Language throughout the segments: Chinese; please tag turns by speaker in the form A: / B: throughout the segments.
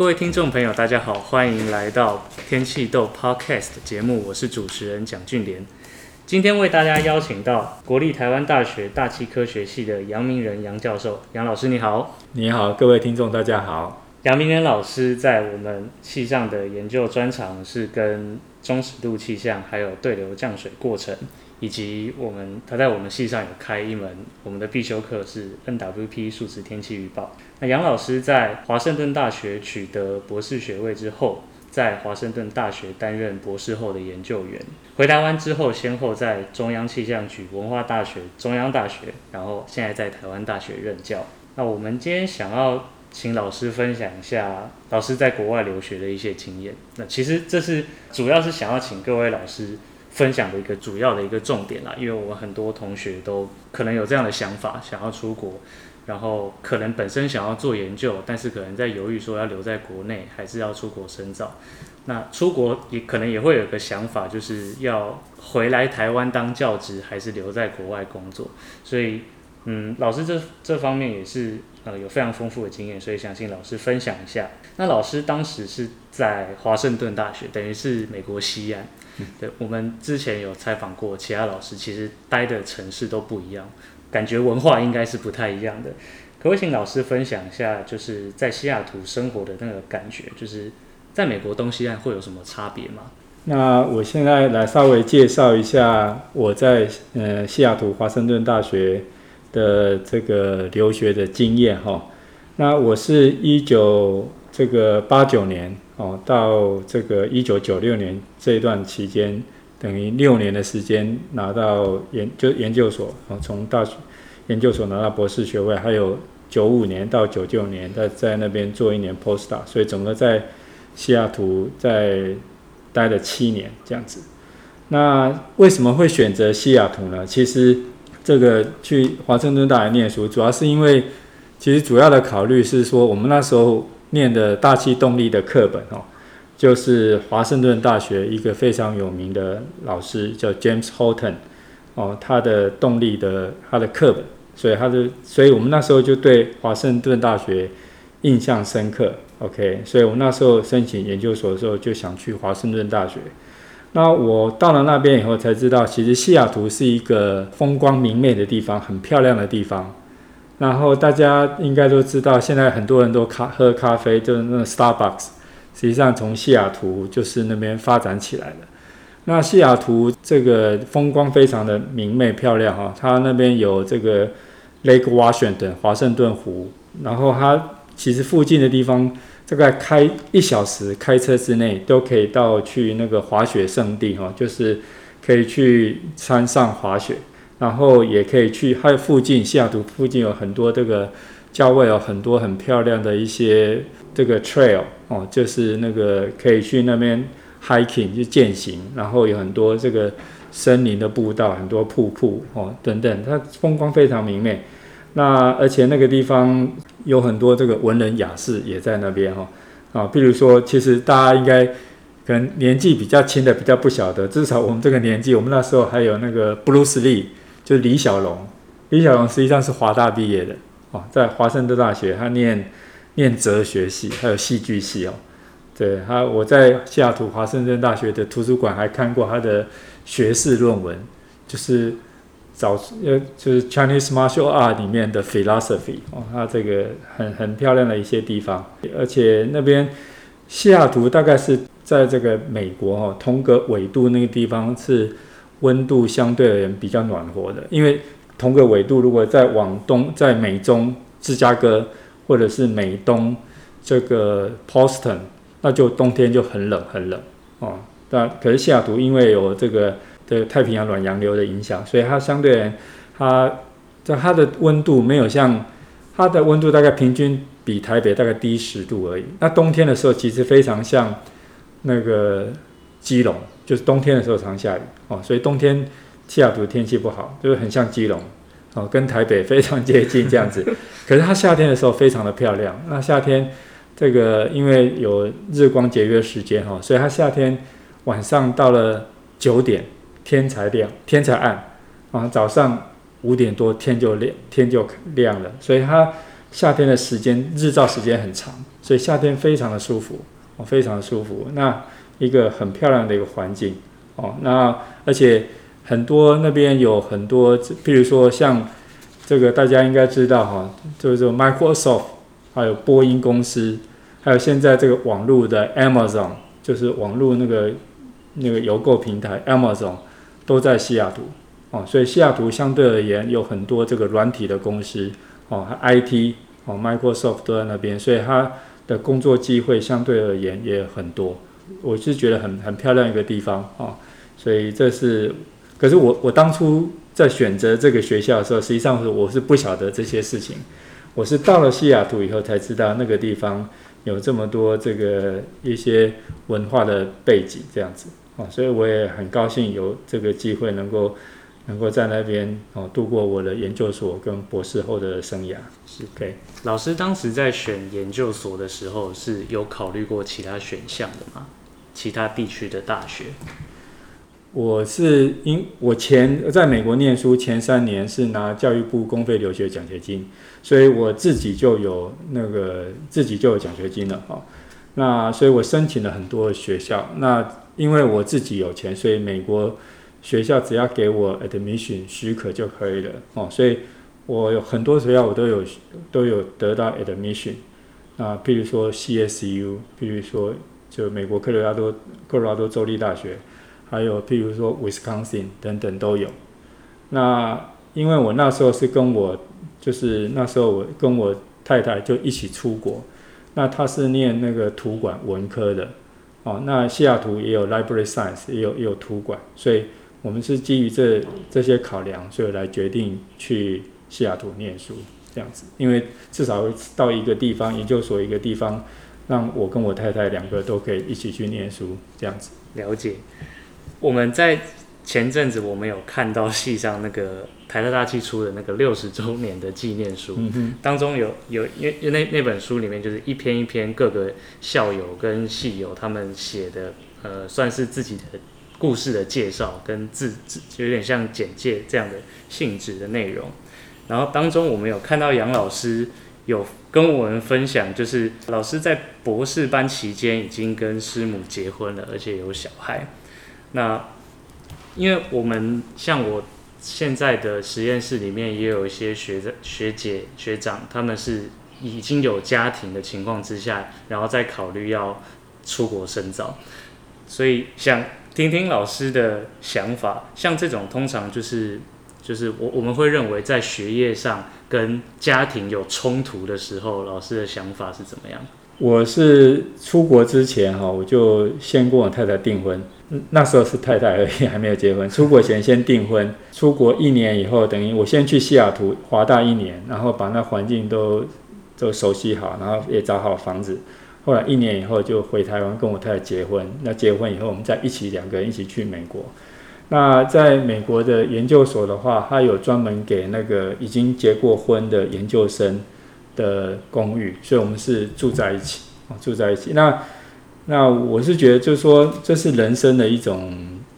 A: 各位听众朋友，大家好，欢迎来到天气豆 Podcast 节目，我是主持人蒋俊莲。今天为大家邀请到国立台湾大学大气科学系的杨明仁杨教授，杨老师你好。
B: 你好，各位听众大家好。
A: 杨明仁老师在我们系上的研究专长是跟中尺度气象，还有对流降水过程。以及我们他在我们系上有开一门我们的必修课是 NWP 数值天气预报。那杨老师在华盛顿大学取得博士学位之后，在华盛顿大学担任博士后的研究员。回台湾之后，先后在中央气象局、文化大学、中央大学，然后现在在台湾大学任教。那我们今天想要请老师分享一下老师在国外留学的一些经验。那其实这是主要是想要请各位老师。分享的一个主要的一个重点啦，因为我们很多同学都可能有这样的想法，想要出国，然后可能本身想要做研究，但是可能在犹豫说要留在国内还是要出国深造。那出国也可能也会有个想法，就是要回来台湾当教职，还是留在国外工作。所以，嗯，老师这这方面也是呃有非常丰富的经验，所以想请老师分享一下。那老师当时是在华盛顿大学，等于是美国西岸。对，我们之前有采访过其他老师，其实待的城市都不一样，感觉文化应该是不太一样的。可不可以请老师分享一下，就是在西雅图生活的那个感觉，就是在美国东西岸会有什么差别吗？
B: 那我现在来稍微介绍一下我在呃西雅图华盛顿大学的这个留学的经验哈。那我是一九这个八九年。哦，到这个一九九六年这一段期间，等于六年的时间拿到研就研究所，哦，从大学研究所拿到博士学位，还有九五年到九九年在在那边做一年 postdoc，所以整个在西雅图在待了七年这样子。那为什么会选择西雅图呢？其实这个去华盛顿大学念书，主要是因为其实主要的考虑是说，我们那时候。念的大气动力的课本哦，就是华盛顿大学一个非常有名的老师叫 James Houghton 哦，他的动力的他的课本，所以他的，所以我们那时候就对华盛顿大学印象深刻。OK，所以我那时候申请研究所的时候就想去华盛顿大学。那我到了那边以后才知道，其实西雅图是一个风光明媚的地方，很漂亮的地方。然后大家应该都知道，现在很多人都咖喝咖啡，就是那个 Starbucks，实际上从西雅图就是那边发展起来的。那西雅图这个风光非常的明媚漂亮哈，它那边有这个 Lake Washington 华盛顿湖，然后它其实附近的地方，大概开一小时开车之内都可以到去那个滑雪胜地哈，就是可以去山上滑雪。然后也可以去，还有附近西雅图附近有很多这个郊外有很多很漂亮的一些这个 trail 哦，就是那个可以去那边 hiking 去健行，然后有很多这个森林的步道，很多瀑布哦等等，它风光非常明媚。那而且那个地方有很多这个文人雅士也在那边哈啊，比如说其实大家应该可能年纪比较轻的比较不晓得，至少我们这个年纪，我们那时候还有那个 Bruce Lee。就是李小龙，李小龙实际上是华大毕业的哦，在华盛顿大学他念念哲学系，还有戏剧系哦。对他，我在西雅图华盛顿大学的图书馆还看过他的学士论文，就是找呃就是 Chinese Martial Art 里面的 philosophy 哦，它这个很很漂亮的一些地方，而且那边西雅图大概是在这个美国哦，同个纬度那个地方是。温度相对而言比较暖和的，因为同个纬度，如果再往东，在美中芝加哥或者是美东这个 Boston，那就冬天就很冷很冷哦。但可是西雅图因为有这个的太平洋暖洋流的影响，所以它相对，它在它的温度没有像它的温度大概平均比台北大概低十度而已。那冬天的时候其实非常像那个基隆。就是冬天的时候常下雨哦，所以冬天西雅图天气不好，就是很像基隆哦，跟台北非常接近这样子。可是它夏天的时候非常的漂亮。那夏天这个因为有日光节约时间哈，所以它夏天晚上到了九点天才亮，天才暗啊，早上五点多天就亮，天就亮了。所以它夏天的时间日照时间很长，所以夏天非常的舒服哦，非常的舒服。那一个很漂亮的一个环境哦，那而且很多那边有很多，譬如说像这个大家应该知道哈，就是 Microsoft，还有波音公司，还有现在这个网络的 Amazon，就是网络那个那个邮购平台 Amazon 都在西雅图。哦，所以西雅图相对而言有很多这个软体的公司哦，IT 哦，Microsoft 都在那边，所以它的工作机会相对而言也很多。我是觉得很很漂亮一个地方啊，所以这是，可是我我当初在选择这个学校的时候，实际上是我是不晓得这些事情，我是到了西雅图以后才知道那个地方有这么多这个一些文化的背景这样子。啊，所以我也很高兴有这个机会能够能够在那边哦度过我的研究所跟博士后的生涯。是，OK。
A: 老师当时在选研究所的时候是有考虑过其他选项的吗？其他地区的大学，
B: 我是因我前在美国念书前三年是拿教育部公费留学奖学金，所以我自己就有那个自己就有奖学金了哈。那所以我申请了很多学校，那因为我自己有钱，所以美国学校只要给我 admission 许可就可以了哦。所以我有很多学校我都有都有得到 admission 那，譬如说 CSU，譬如说。就美国科罗拉多科罗拉多州立大学，还有譬如说 Wisconsin 等等都有。那因为我那时候是跟我，就是那时候我跟我太太就一起出国。那他是念那个图管文科的，哦，那西雅图也有 Library Science，也有也有图管，所以我们是基于这这些考量，所以来决定去西雅图念书这样子。因为至少到一个地方，研究所一个地方。让我跟我太太两个都可以一起去念书，这样子。
A: 了解。我们在前阵子我们有看到系上那个台大大气出的那个六十周年的纪念书，嗯、当中有有因为那那本书里面就是一篇一篇各个校友跟系友他们写的，呃，算是自己的故事的介绍跟自自就有点像简介这样的性质的内容。然后当中我们有看到杨老师。有跟我们分享，就是老师在博士班期间已经跟师母结婚了，而且有小孩。那因为我们像我现在的实验室里面也有一些学学姐学长，他们是已经有家庭的情况之下，然后再考虑要出国深造，所以想听听老师的想法。像这种通常就是。就是我我们会认为在学业上跟家庭有冲突的时候，老师的想法是怎么样？
B: 我是出国之前哈，我就先跟我太太订婚，那时候是太太而已，还没有结婚。出国前先订婚，出国一年以后，等于我先去西雅图华大一年，然后把那环境都都熟悉好，然后也找好房子。后来一年以后就回台湾跟我太太结婚。那结婚以后，我们再一起两个人一起去美国。那在美国的研究所的话，它有专门给那个已经结过婚的研究生的公寓，所以我们是住在一起，住在一起。那那我是觉得，就是说这是人生的一种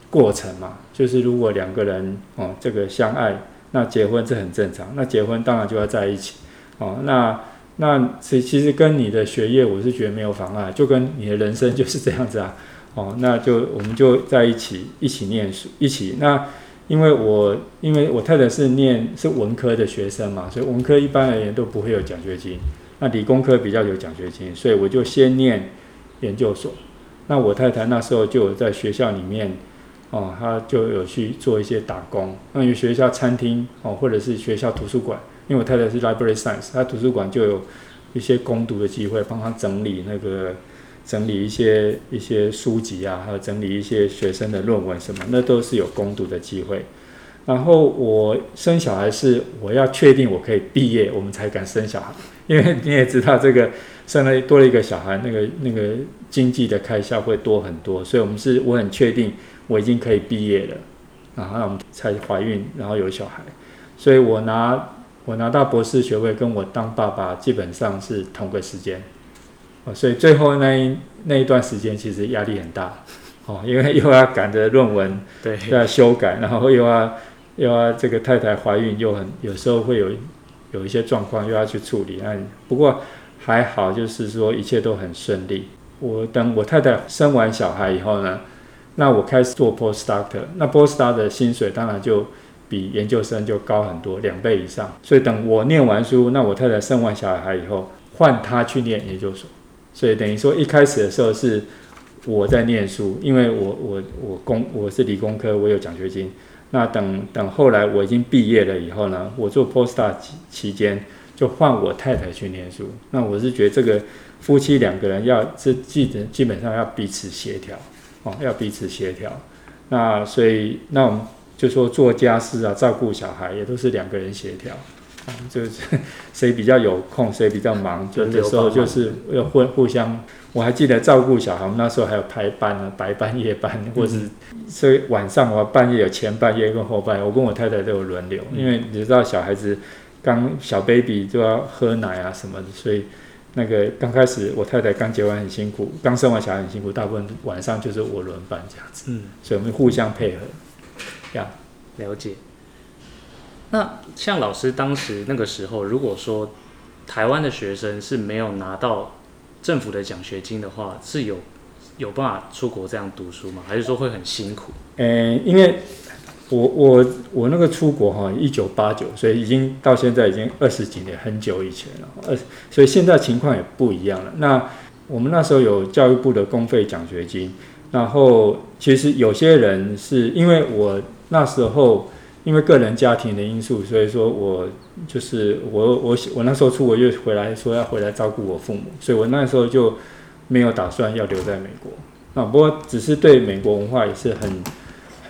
B: 过程嘛，就是如果两个人哦这个相爱，那结婚是很正常。那结婚当然就要在一起哦。那那其其实跟你的学业，我是觉得没有妨碍，就跟你的人生就是 这样子啊。哦，那就我们就在一起一起念书，一起。那因为我因为我太太是念是文科的学生嘛，所以文科一般而言都不会有奖学金。那理工科比较有奖学金，所以我就先念研究所。那我太太那时候就有在学校里面，哦，她就有去做一些打工。那有学校餐厅哦，或者是学校图书馆，因为我太太是 library science，她图书馆就有一些攻读的机会，帮她整理那个。整理一些一些书籍啊，还有整理一些学生的论文什么，那都是有攻读的机会。然后我生小孩是我要确定我可以毕业，我们才敢生小孩。因为你也知道，这个生了多了一个小孩，那个那个经济的开销会多很多。所以我们是我很确定我已经可以毕业了，然后我们才怀孕，然后有小孩。所以我拿我拿到博士学位，跟我当爸爸基本上是同个时间。哦，所以最后那一那一段时间其实压力很大，哦，因为又要赶着论文，对，又要修改，然后又要又要这个太太怀孕，又很有时候会有有一些状况又要去处理。那不过还好，就是说一切都很顺利。我等我太太生完小孩以后呢，那我开始做 postdoctor，那 postdoctor 的薪水当然就比研究生就高很多，两倍以上。所以等我念完书，那我太太生完小孩以后，换她去念研究所。所以等于说一开始的时候是我在念书，因为我我我工我是理工科，我有奖学金。那等等后来我已经毕业了以后呢，我做 postdoctor 期间就换我太太去念书。那我是觉得这个夫妻两个人要这基本基本上要彼此协调哦，要彼此协调。那所以那我们就说做家事啊，照顾小孩也都是两个人协调。就是 谁比较有空，谁比较忙，就的时候就是要互互相。我还记得照顾小孩，我们那时候还有排班呢，白班、夜班，或是所以晚上我半夜有前半夜跟后半夜，我跟我太太都有轮流，因为你知道小孩子刚小 baby 就要喝奶啊什么的，所以那个刚开始我太太刚结完很辛苦，刚生完小孩很辛苦，大部分晚上就是我轮班这样子，嗯，所以我们互相配合，这样
A: 了解。那像老师当时那个时候，如果说台湾的学生是没有拿到政府的奖学金的话，是有有办法出国这样读书吗？还是说会很辛苦？
B: 呃，因为我我我那个出国哈，一九八九，所以已经到现在已经二十几年，很久以前了。呃，所以现在情况也不一样了。那我们那时候有教育部的公费奖学金，然后其实有些人是因为我那时候。因为个人家庭的因素，所以说我就是我我我那时候出国又回来说要回来照顾我父母，所以我那时候就没有打算要留在美国。那，不过只是对美国文化也是很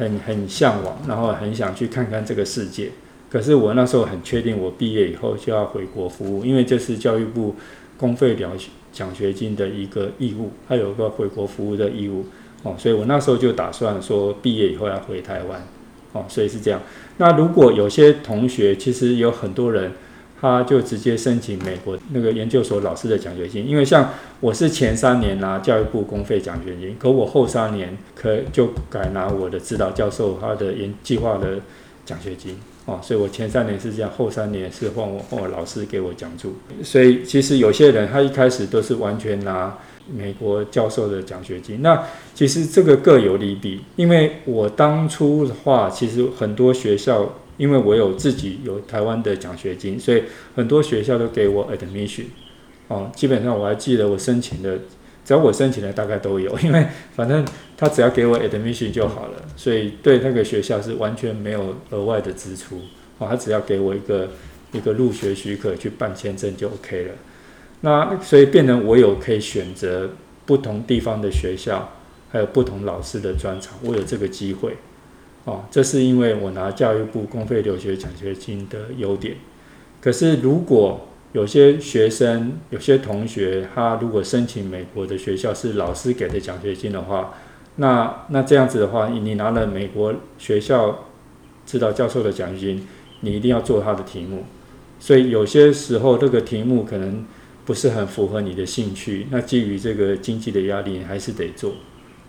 B: 很很向往，然后很想去看看这个世界。可是我那时候很确定，我毕业以后就要回国服务，因为这是教育部公费奖奖学金的一个义务，还有个回国服务的义务。哦，所以我那时候就打算说毕业以后要回台湾。哦，所以是这样。那如果有些同学，其实有很多人，他就直接申请美国那个研究所老师的奖学金。因为像我是前三年拿教育部公费奖学金，可我后三年可就改拿我的指导教授他的研计划的奖学金。哦，所以我前三年是这样，后三年是换我换我老师给我讲助。所以其实有些人他一开始都是完全拿。美国教授的奖学金，那其实这个各有利弊。因为我当初的话，其实很多学校，因为我有自己有台湾的奖学金，所以很多学校都给我 admission。哦，基本上我还记得我申请的，只要我申请的大概都有，因为反正他只要给我 admission 就好了，所以对那个学校是完全没有额外的支出。哦，他只要给我一个一个入学许可去办签证就 OK 了。那所以变成我有可以选择不同地方的学校，还有不同老师的专长，我有这个机会，哦，这是因为我拿教育部公费留学奖学金的优点。可是如果有些学生、有些同学，他如果申请美国的学校是老师给的奖学金的话，那那这样子的话，你拿了美国学校指导教授的奖学金，你一定要做他的题目，所以有些时候这个题目可能。不是很符合你的兴趣，那基于这个经济的压力，还是得做，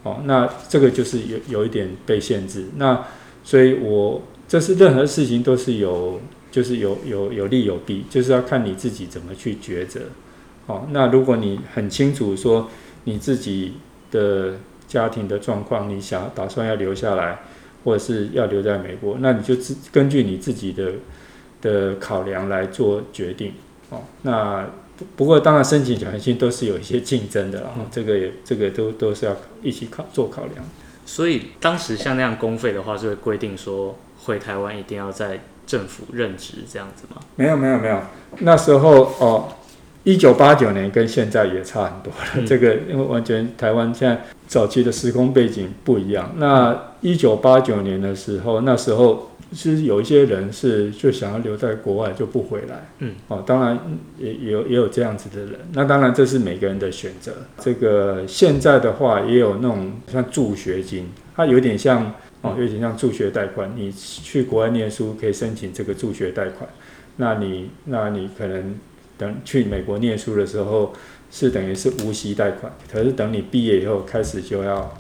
B: 哦，那这个就是有有一点被限制。那所以我这是任何事情都是有，就是有有有利有弊，就是要看你自己怎么去抉择。哦，那如果你很清楚说你自己的家庭的状况，你想打算要留下来，或者是要留在美国，那你就自根据你自己的的考量来做决定。哦，那。不过，当然申请奖学金都是有一些竞争的，然后这个也这个都都是要一起考做考量。
A: 所以当时像那样公费的话，是会规定说回台湾一定要在政府任职这样子吗？
B: 没有没有没有，那时候哦，一九八九年跟现在也差很多了。嗯、这个因为完全台湾现在早期的时空背景不一样。那一九八九年的时候，那时候。其实有一些人是就想要留在国外就不回来，嗯，哦，当然也也有也有这样子的人。那当然这是每个人的选择。这个现在的话也有那种像助学金，它有点像哦，有点像助学贷款。你去国外念书可以申请这个助学贷款。那你那你可能等去美国念书的时候是等于是无息贷款，可是等你毕业以后开始就要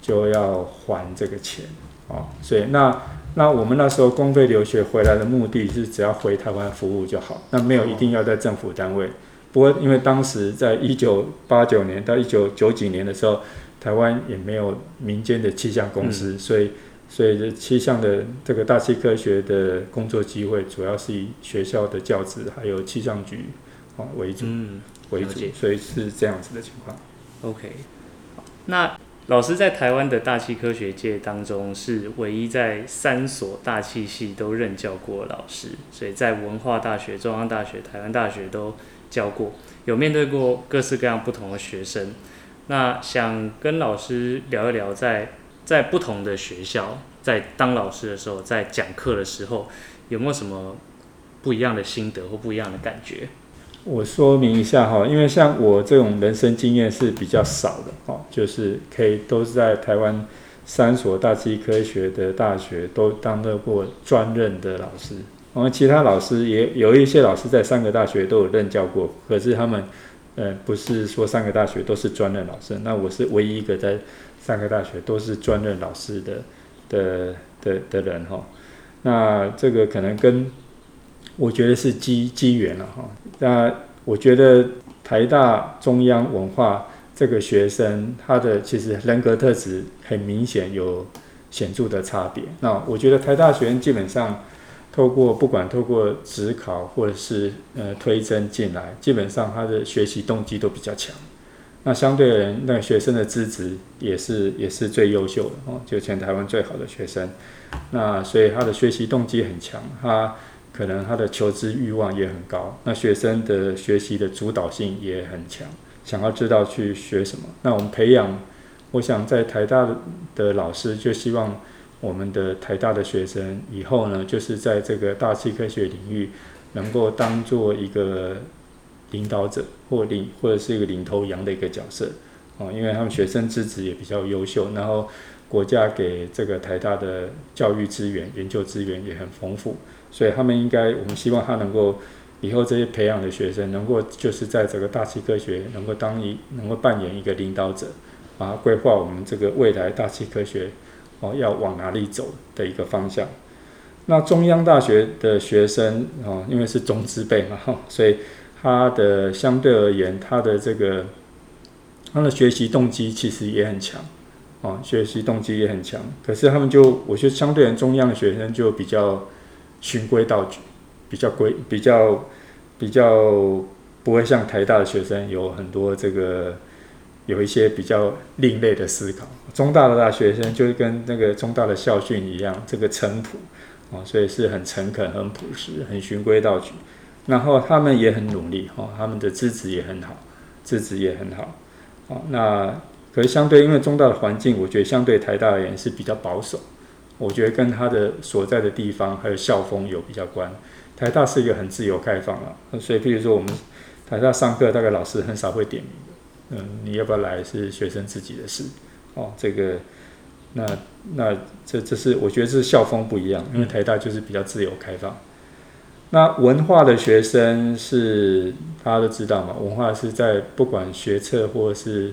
B: 就要还这个钱，哦，所以那。那我们那时候公费留学回来的目的是只要回台湾服务就好，那没有一定要在政府单位。不过因为当时在一九八九年到一九九几年的时候，台湾也没有民间的气象公司，嗯、所以所以这气象的这个大气科学的工作机会主要是以学校的教职还有气象局啊为主、嗯、为主，所以是这样子的情况。
A: OK，那。老师在台湾的大气科学界当中是唯一在三所大气系都任教过的老师，所以在文化大学、中央大学、台湾大学都教过，有面对过各式各样不同的学生。那想跟老师聊一聊在，在在不同的学校，在当老师的时候，在讲课的时候，有没有什么不一样的心得或不一样的感觉？
B: 我说明一下哈，因为像我这种人生经验是比较少的哈，就是可以都是在台湾三所大气科学的大学都当得过专任的老师。我们其他老师也有一些老师在三个大学都有任教过，可是他们呃不是说三个大学都是专任老师。那我是唯一一个在三个大学都是专任老师的的的的人哈。那这个可能跟我觉得是机机缘了哈。那我觉得台大中央文化这个学生，他的其实人格特质很明显有显著的差别。那我觉得台大学生基本上透过不管透过指考或者是呃推甄进来，基本上他的学习动机都比较强。那相对而言，那个学生的资质也是也是最优秀的哦，就全台湾最好的学生。那所以他的学习动机很强，他。可能他的求知欲望也很高，那学生的学习的主导性也很强，想要知道去学什么。那我们培养，我想在台大的老师就希望我们的台大的学生以后呢，就是在这个大气科学领域能够当做一个领导者或领或者是一个领头羊的一个角色啊，因为他们学生资质也比较优秀，然后国家给这个台大的教育资源、研究资源也很丰富。所以他们应该，我们希望他能够以后这些培养的学生，能够就是在这个大气科学能够当一能够扮演一个领导者，啊，规划我们这个未来大气科学哦要往哪里走的一个方向。那中央大学的学生啊，因为是中资辈嘛，所以他的相对而言，他的这个他的学习动机其实也很强，啊，学习动机也很强。可是他们就，我觉得相对于中央的学生就比较。循规蹈矩，比较规，比较比较不会像台大的学生有很多这个有一些比较另类的思考。中大的大学生就是跟那个中大的校训一样，这个诚朴啊，所以是很诚恳、很朴实、很循规蹈矩。然后他们也很努力哈，他们的资质也很好，资质也很好。哦，那可是相对因为中大的环境，我觉得相对台大而言是比较保守。我觉得跟他的所在的地方还有校风有比较关。台大是一个很自由开放啊，所以譬如说我们台大上课，大概老师很少会点名的。嗯，你要不要来是学生自己的事。哦，这个，那那这这是我觉得是校风不一样，因为台大就是比较自由开放。那文化的学生是大家都知道嘛，文化是在不管学测或是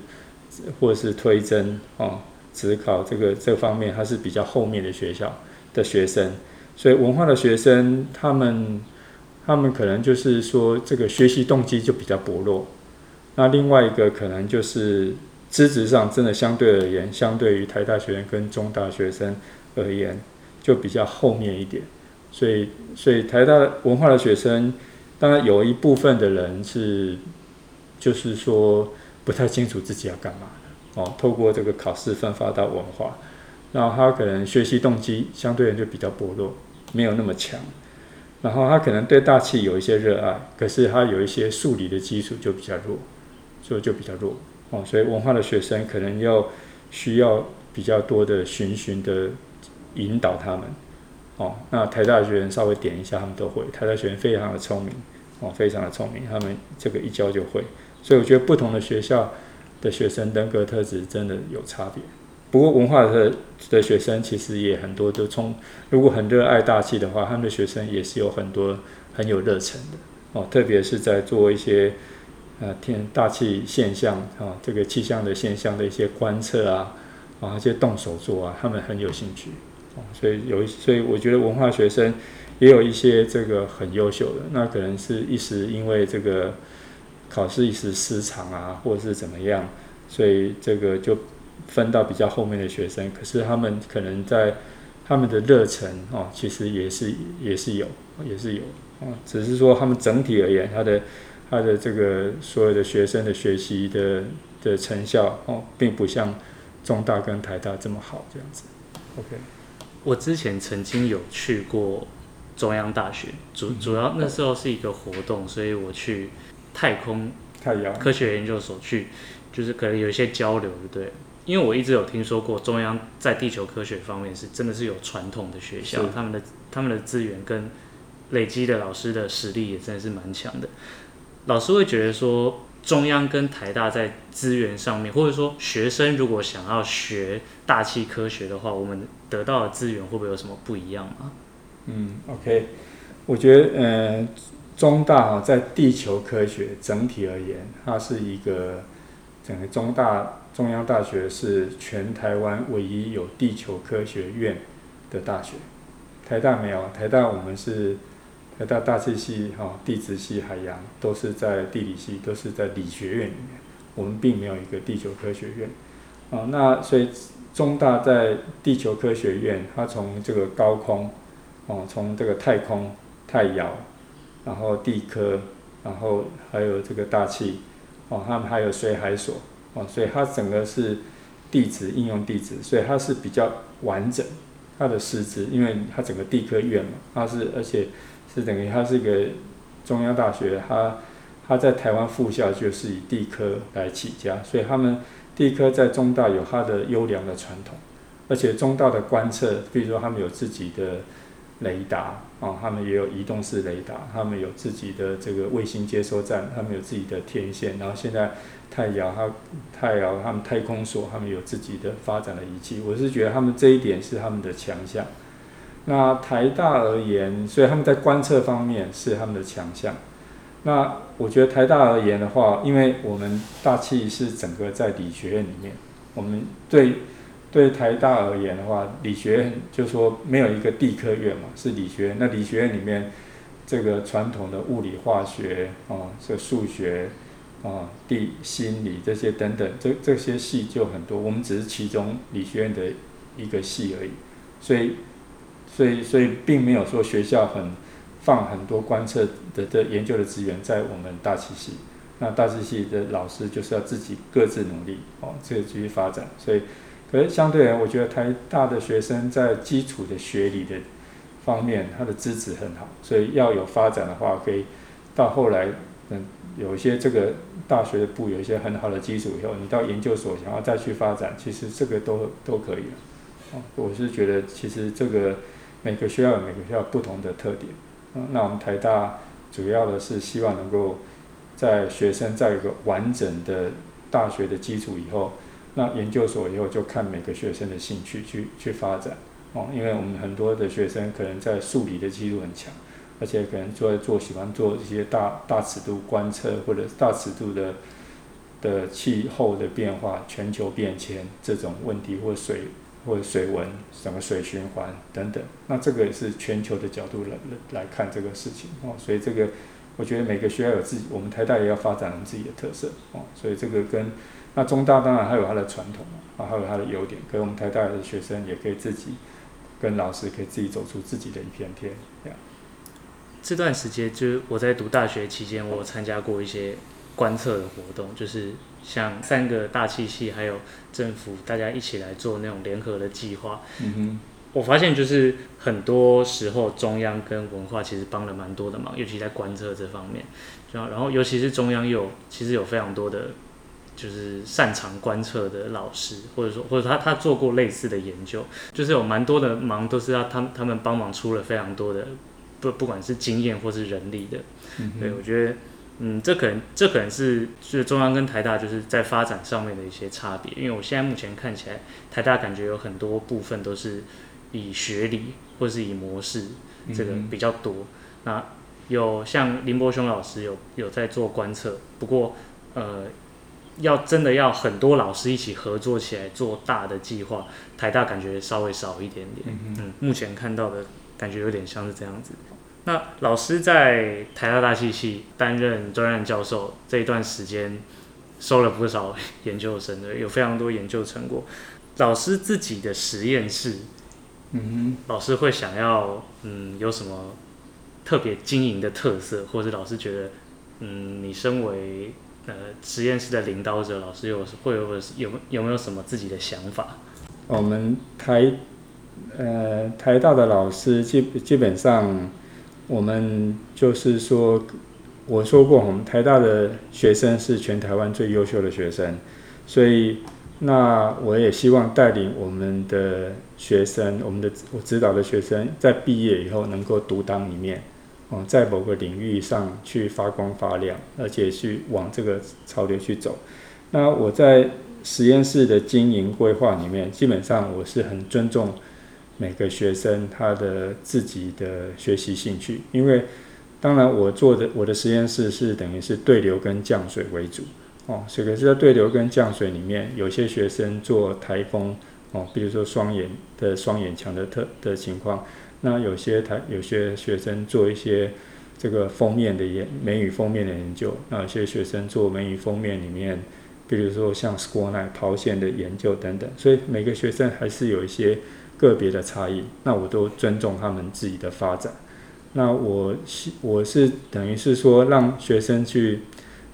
B: 或是推甄哦。只考这个这方面，他是比较后面的学校的学生，所以文化的学生，他们他们可能就是说，这个学习动机就比较薄弱。那另外一个可能就是资质上，真的相对而言，相对于台大学生跟中大学生而言，就比较后面一点。所以，所以台大文化的学生，当然有一部分的人是，就是说不太清楚自己要干嘛。哦，透过这个考试分发到文化，然后他可能学习动机相对人就比较薄弱，没有那么强。然后他可能对大气有一些热爱，可是他有一些数理的基础就比较弱，所以就比较弱。哦，所以文化的学生可能要需要比较多的循循的引导他们。哦，那台大学生稍微点一下，他们都会。台大学生非常的聪明，哦，非常的聪明，他们这个一教就会。所以我觉得不同的学校。的学生人格特质真的有差别，不过文化的的学生其实也很多就从，如果很热爱大气的话，他们的学生也是有很多很有热忱的。哦，特别是在做一些呃天大气现象啊，这个气象的现象的一些观测啊，啊，一些动手做啊，他们很有兴趣。哦所以有，所以我觉得文化学生也有一些这个很优秀的，那可能是一时因为这个考试一时失常啊，或者是怎么样，所以这个就分到比较后面的学生。可是他们可能在他们的热忱哦，其实也是也是有，也是有啊，只是说他们整体而言，他的他的这个所有的学生的学习的的成效哦，并不像中大跟台大这么好这样子。OK。
A: 我之前曾经有去过中央大学，主主要那时候是一个活动，所以我去太空太阳科学研究所去，就是可能有一些交流，对。因为我一直有听说过中央在地球科学方面是真的是有传统的学校，他们的他们的资源跟累积的老师的实力也真的是蛮强的。老师会觉得说。中央跟台大在资源上面，或者说学生如果想要学大气科学的话，我们得到的资源会不会有什么不一样吗？
B: 嗯，OK，我觉得呃，中大啊，在地球科学整体而言，它是一个整个中大中央大学是全台湾唯一有地球科学院的大学，台大没有，台大我们是。台大大气系、哈地质系、海洋都是在地理系，都是在理学院里面。我们并没有一个地球科学院，啊，那所以中大在地球科学院，它从这个高空，哦，从这个太空、太遥，然后地科，然后还有这个大气，哦，他们还有水海所，哦，所以它整个是地质应用地质，所以它是比较完整，它的师资，因为它整个地科院嘛，它是而且。是等于它是一个中央大学，它它在台湾附校就是以地科来起家，所以他们地科在中大有它的优良的传统，而且中大的观测，比如说他们有自己的雷达啊，他们也有移动式雷达，他们有自己的这个卫星接收站，他们有自己的天线，然后现在太遥它太遥他们太空所，他们有自己的发展的仪器，我是觉得他们这一点是他们的强项。那台大而言，所以他们在观测方面是他们的强项。那我觉得台大而言的话，因为我们大气是整个在理学院里面，我们对对台大而言的话，理学院就说没有一个地科院嘛，是理学院。那理学院里面这个传统的物理化学啊，这数学啊、地心理这些等等，这这些系就很多。我们只是其中理学院的一个系而已，所以。所以，所以并没有说学校很放很多观测的的研究的资源在我们大气系。那大气系的老师就是要自己各自努力哦，这个继续发展。所以，可是相对而言，我觉得台大的学生在基础的学理的方面，他的资质很好。所以要有发展的话，可以到后来，嗯，有一些这个大学的部有一些很好的基础以后，你到研究所想要再去发展，其实这个都都可以了。哦，我是觉得其实这个。每个学校有每个学校不同的特点，嗯，那我们台大主要的是希望能够在学生在一个完整的大学的基础以后，那研究所以后就看每个学生的兴趣去去发展，哦，因为我们很多的学生可能在数理的基础很强，而且可能做做喜欢做一些大大尺度观测或者大尺度的的气候的变化、全球变迁这种问题或水。或水文、什么水循环等等，那这个也是全球的角度来来看这个事情哦。所以这个，我觉得每个学校有自己，我们台大也要发展我们自己的特色哦。所以这个跟那中大当然还有它的传统啊，还有它的优点。可是我们台大的学生也可以自己跟老师可以自己走出自己的一片天。
A: 这段时间就是我在读大学期间，我有参加过一些观测的活动，就是。像三个大气系还有政府，大家一起来做那种联合的计划。嗯哼，我发现就是很多时候中央跟文化其实帮了蛮多的忙，尤其在观测这方面。然后尤其是中央有其实有非常多的，就是擅长观测的老师，或者说或者他他做过类似的研究，就是有蛮多的忙都是要他们他们帮忙出了非常多的，不不管是经验或是人力的。嗯，对，我觉得。嗯，这可能这可能是就是中央跟台大就是在发展上面的一些差别，因为我现在目前看起来，台大感觉有很多部分都是以学理或是以模式这个比较多。嗯、那有像林伯雄老师有有在做观测，不过呃要真的要很多老师一起合作起来做大的计划，台大感觉稍微少一点点。嗯，嗯，目前看到的感觉有点像是这样子。那老师在台大大气系担任专任教授这一段时间，收了不少研究生的，有非常多研究成果。老师自己的实验室，嗯，老师会想要，嗯，有什么特别经营的特色，或者老师觉得，嗯，你身为呃实验室的领导者，老师有会有有有没有什么自己的想法？
B: 我们台呃台大的老师基基本上，我们就是说，我说过，我们台大的学生是全台湾最优秀的学生，所以。那我也希望带领我们的学生，我们的我指导的学生，在毕业以后能够独当一面，哦，在某个领域上去发光发亮，而且去往这个潮流去走。那我在实验室的经营规划里面，基本上我是很尊重每个学生他的自己的学习兴趣，因为当然我做的我的实验室是等于是对流跟降水为主。哦，所以是在对流跟降水里面，有些学生做台风，哦，比如说双眼的双眼强的特的情况，那有些台有些学生做一些这个封面的研美语封面的研究，那有些学生做美语封面里面，比如说像 school night 抛线的研究等等，所以每个学生还是有一些个别的差异，那我都尊重他们自己的发展。那我我是等于是说让学生去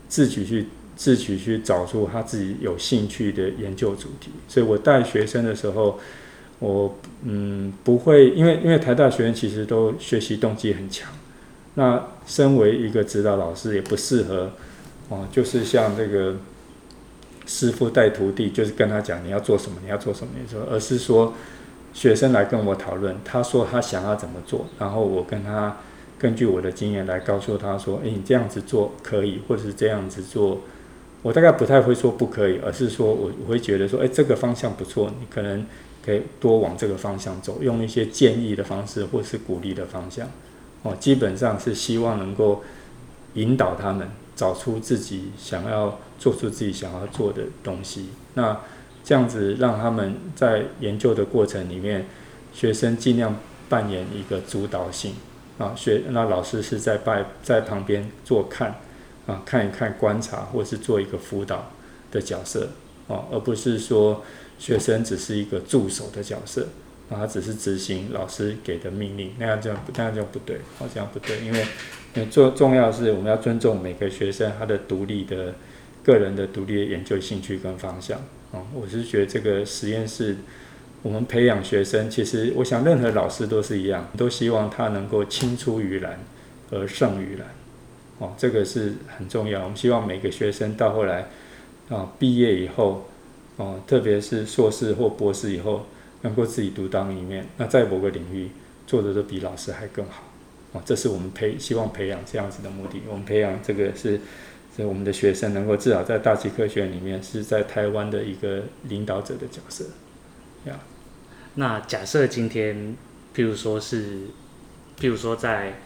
B: 自己去。自己去找出他自己有兴趣的研究主题，所以我带学生的时候，我嗯不会，因为因为台大学生其实都学习动机很强，那身为一个指导老师也不适合哦，就是像这个师傅带徒弟，就是跟他讲你要做什么，你要做什么，你说，而是说学生来跟我讨论，他说他想要怎么做，然后我跟他根据我的经验来告诉他说，诶，你这样子做可以，或者是这样子做。我大概不太会说不可以，而是说我我会觉得说，哎，这个方向不错，你可能可以多往这个方向走，用一些建议的方式或是鼓励的方向，哦，基本上是希望能够引导他们找出自己想要做出自己想要做的东西。那这样子让他们在研究的过程里面，学生尽量扮演一个主导性啊，学那老师是在拜在旁边做看。啊，看一看，观察，或是做一个辅导的角色，哦，而不是说学生只是一个助手的角色，啊，他只是执行老师给的命令，那样这样那样就不对，好，这样不对，因为，因为重重要是我们要尊重每个学生他的独立的个人的独立的研究兴趣跟方向，啊，我是觉得这个实验室我们培养学生，其实我想任何老师都是一样，都希望他能够青出于蓝而胜于蓝。哦，这个是很重要。我们希望每个学生到后来，啊，毕业以后，哦，特别是硕士或博士以后，能够自己独当一面。那在某个领域做的都比老师还更好。哦，这是我们培希望培养这样子的目的。我们培养这个是，是我们的学生能够至少在大气科学里面是在台湾的一个领导者的角色。
A: 那假设今天，譬如说是，譬如说在。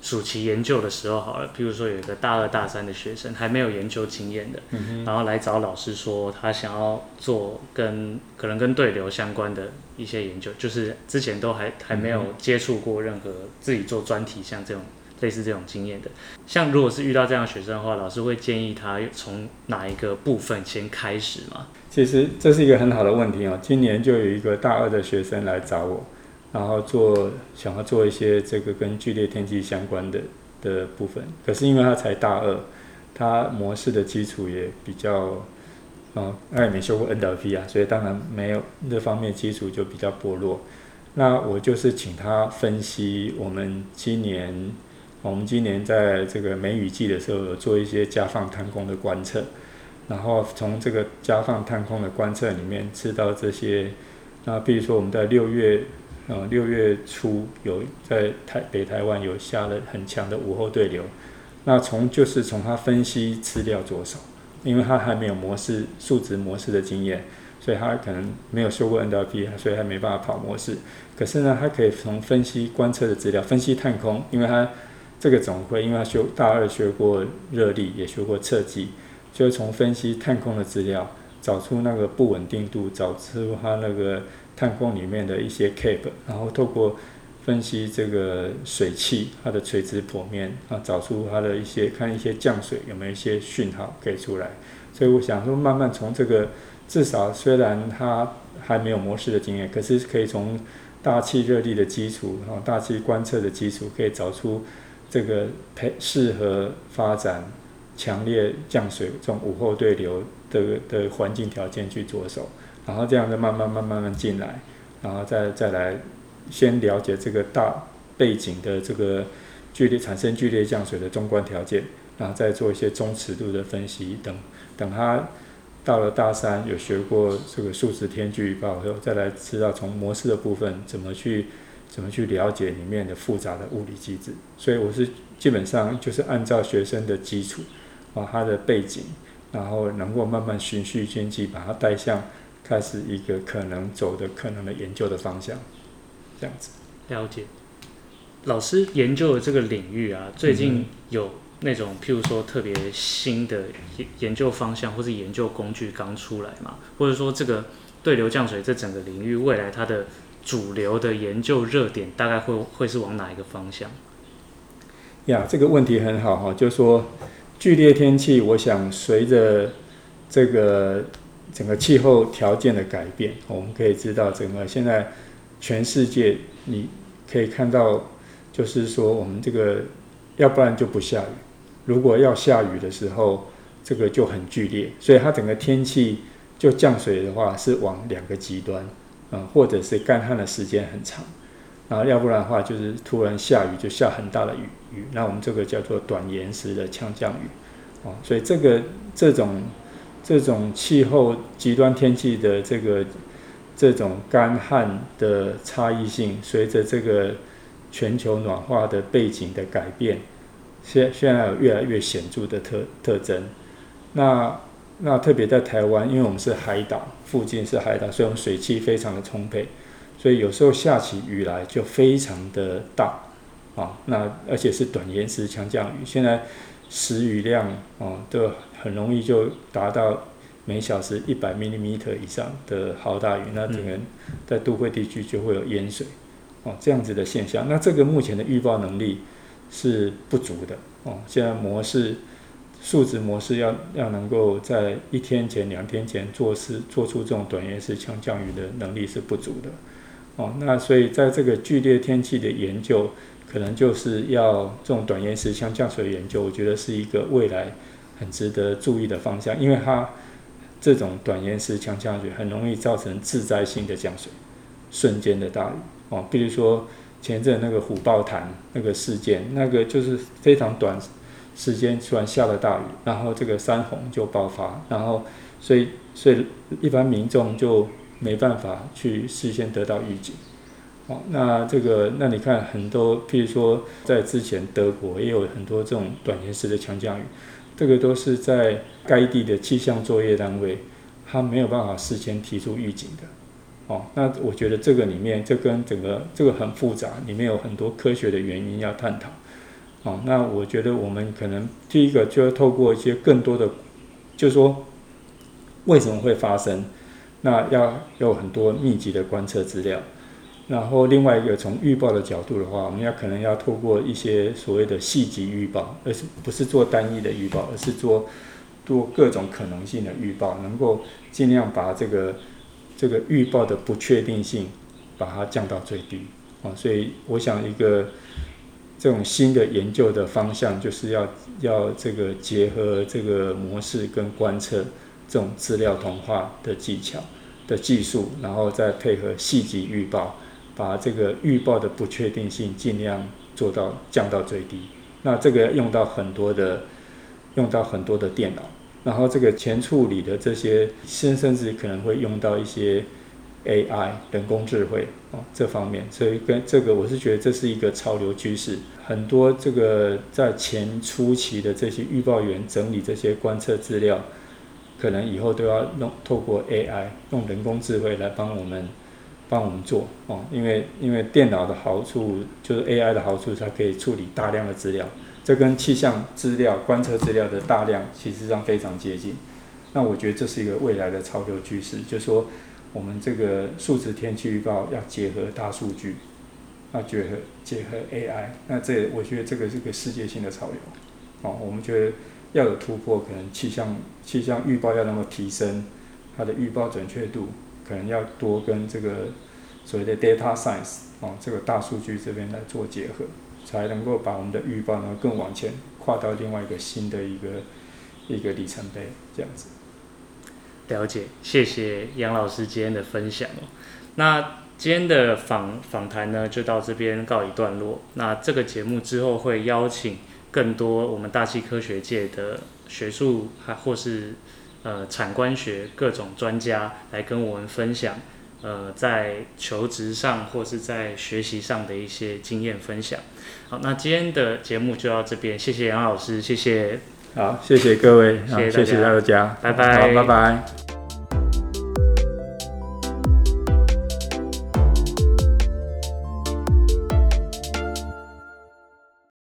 A: 暑期研究的时候好了，譬如说有一个大二大三的学生还没有研究经验的，然后来找老师说他想要做跟可能跟对流相关的一些研究，就是之前都还还没有接触过任何自己做专题像这种类似这种经验的。像如果是遇到这样的学生的话，老师会建议他从哪一个部分先开始吗？
B: 其实这是一个很好的问题哦。今年就有一个大二的学生来找我。然后做想要做一些这个跟剧烈天气相关的的部分，可是因为他才大二，他模式的基础也比较，啊，他也没修过 NLP 啊，所以当然没有那方面基础就比较薄弱。那我就是请他分析我们今年，我们今年在这个梅雨季的时候有做一些加放探空的观测，然后从这个加放探空的观测里面知道这些，那比如说我们在六月。呃，六月初有在台北台湾有下了很强的午后对流，那从就是从他分析资料着手，因为他还没有模式数值模式的经验，所以他可能没有修过 NLP，所以还没办法跑模式。可是呢，他可以从分析观测的资料，分析探空，因为他这个总会，因为他修大二学过热力，也学过测计，就是从分析探空的资料，找出那个不稳定度，找出他那个探空里面的一些 cap，然后透过分析这个水汽它的垂直剖面啊，找出它的一些看一些降水有没有一些讯号给出来。所以我想说，慢慢从这个至少虽然它还没有模式的经验，可是可以从大气热力的基础然后，大气观测的基础，可以找出这个配适合发展强烈降水这种午后对流的的环境条件去着手，然后这样子慢慢慢慢慢进来，然后再再来先了解这个大背景的这个剧烈产生剧烈降水的中观条件，然后再做一些中尺度的分析等。等他到了大三，有学过这个数值天气预报，然后再来知道从模式的部分怎么去怎么去了解里面的复杂的物理机制。所以我是基本上就是按照学生的基础啊，他的背景，然后能够慢慢循序渐进，把它带向开始一个可能走的可能的研究的方向，这样子。
A: 了解。老师研究的这个领域啊，最近有、嗯。那种譬如说特别新的研研究方向或是研究工具刚出来嘛，或者说这个对流降水这整个领域未来它的主流的研究热点大概会会是往哪一个方向？
B: 呀，这个问题很好哈，就是说剧烈天气，我想随着这个整个气候条件的改变，我们可以知道整个现在全世界你可以看到，就是说我们这个要不然就不下雨。如果要下雨的时候，这个就很剧烈，所以它整个天气就降水的话是往两个极端，啊，或者是干旱的时间很长，然后要不然的话就是突然下雨就下很大的雨雨，那我们这个叫做短延时的强降雨，哦，所以这个这种这种气候极端天气的这个这种干旱的差异性，随着这个全球暖化的背景的改变。现现在有越来越显著的特特征，那那特别在台湾，因为我们是海岛，附近是海岛，所以我们水汽非常的充沛，所以有时候下起雨来就非常的大，啊，那而且是短延时强降雨，现在时雨量啊都很容易就达到每小时一百 millimeter 以上的豪大雨，那整个在都会地区就会有淹水，哦，这样子的现象，那这个目前的预报能力。是不足的哦。现在模式数值模式要要能够在一天前、两天前做事做出这种短延时强降雨的能力是不足的哦。那所以在这个剧烈天气的研究，可能就是要这种短延时强降水的研究，我觉得是一个未来很值得注意的方向，因为它这种短延时强降水很容易造成致灾性的降水，瞬间的大雨哦，比如说。前阵那个虎豹潭那个事件，那个就是非常短时间突然下了大雨，然后这个山洪就爆发，然后所以所以一般民众就没办法去事先得到预警。哦，那这个那你看很多，譬如说在之前德国也有很多这种短延时的强降雨，这个都是在该地的气象作业单位，他没有办法事先提出预警的。哦，那我觉得这个里面，这跟整个这个很复杂，里面有很多科学的原因要探讨。哦，那我觉得我们可能第一个就要透过一些更多的，就是说为什么会发生，那要有很多密集的观测资料。然后另外一个从预报的角度的话，我们要可能要透过一些所谓的细级预报，而是不是做单一的预报，而是做做各种可能性的预报，能够尽量把这个。这个预报的不确定性，把它降到最低啊，所以我想一个这种新的研究的方向，就是要要这个结合这个模式跟观测这种资料同化的技巧的技术，然后再配合细级预报，把这个预报的不确定性尽量做到降到最低。那这个用到很多的用到很多的电脑。然后这个前处理的这些，甚甚至可能会用到一些 AI 人工智慧哦这方面，所以跟这个我是觉得这是一个潮流趋势。很多这个在前初期的这些预报员整理这些观测资料，可能以后都要用透过 AI 用人工智慧来帮我们帮我们做哦，因为因为电脑的好处就是 AI 的好处，它可以处理大量的资料。这跟气象资料、观测资料的大量其实上非常接近。那我觉得这是一个未来的潮流趋势，就是说我们这个数字天气预报要结合大数据，要结合结合 AI。那这我觉得这个是个世界性的潮流。哦，我们觉得要有突破，可能气象气象预报要能够提升它的预报准确度，可能要多跟这个所谓的 data science 哦，这个大数据这边来做结合，才能够把我们的预报呢更往前跨到另外一个新的一个一个里程碑，这样子。
A: 了解，谢谢杨老师今天的分享哦。那今天的访访谈呢，就到这边告一段落。那这个节目之后会邀请更多我们大气科学界的学术，还或是呃产官学各种专家来跟我们分享，呃，在求职上或是在学习上的一些经验分享。好，那今天的节目就到这边，谢谢杨老师，谢谢。
B: 好，谢谢各位，
A: 谢谢大家，
B: 谢谢大家，
A: 拜拜，
B: 好，拜拜。